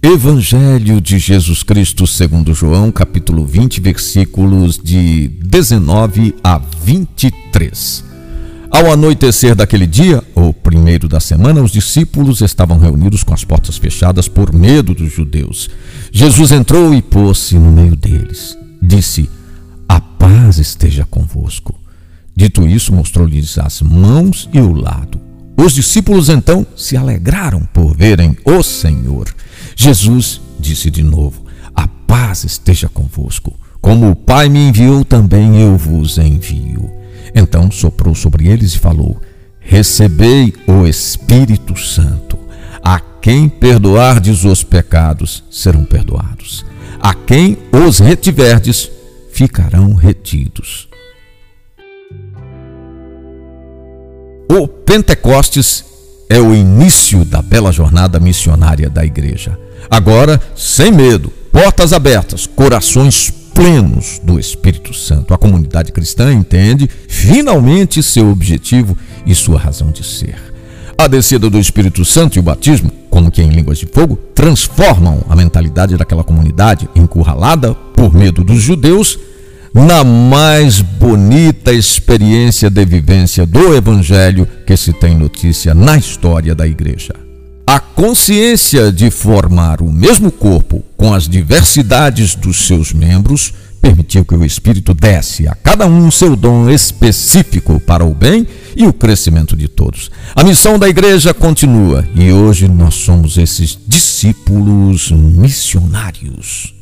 Evangelho de Jesus Cristo segundo João, capítulo 20, versículos de 19 a 23. Ao anoitecer daquele dia, o primeiro da semana, os discípulos estavam reunidos com as portas fechadas por medo dos judeus. Jesus entrou e pôs-se no meio deles. Disse: A paz esteja convosco. Dito isso, mostrou-lhes as mãos e o lado. Os discípulos então se alegraram por verem o Senhor. Jesus disse de novo: A paz esteja convosco. Como o Pai me enviou, também eu vos envio. Então soprou sobre eles e falou: Recebei o Espírito Santo. A quem perdoardes os pecados, serão perdoados. A quem os retiverdes, ficarão retidos. O Pentecostes é o início da bela jornada missionária da igreja. Agora, sem medo, portas abertas, corações plenos do Espírito Santo. A comunidade cristã entende finalmente seu objetivo e sua razão de ser. A descida do Espírito Santo e o batismo, como que em línguas de fogo, transformam a mentalidade daquela comunidade encurralada por medo dos judeus na mais bonita experiência de vivência do Evangelho que se tem notícia na história da Igreja. A consciência de formar o mesmo corpo com as diversidades dos seus membros permitiu que o Espírito desse a cada um seu dom específico para o bem e o crescimento de todos. A missão da igreja continua e hoje nós somos esses discípulos missionários.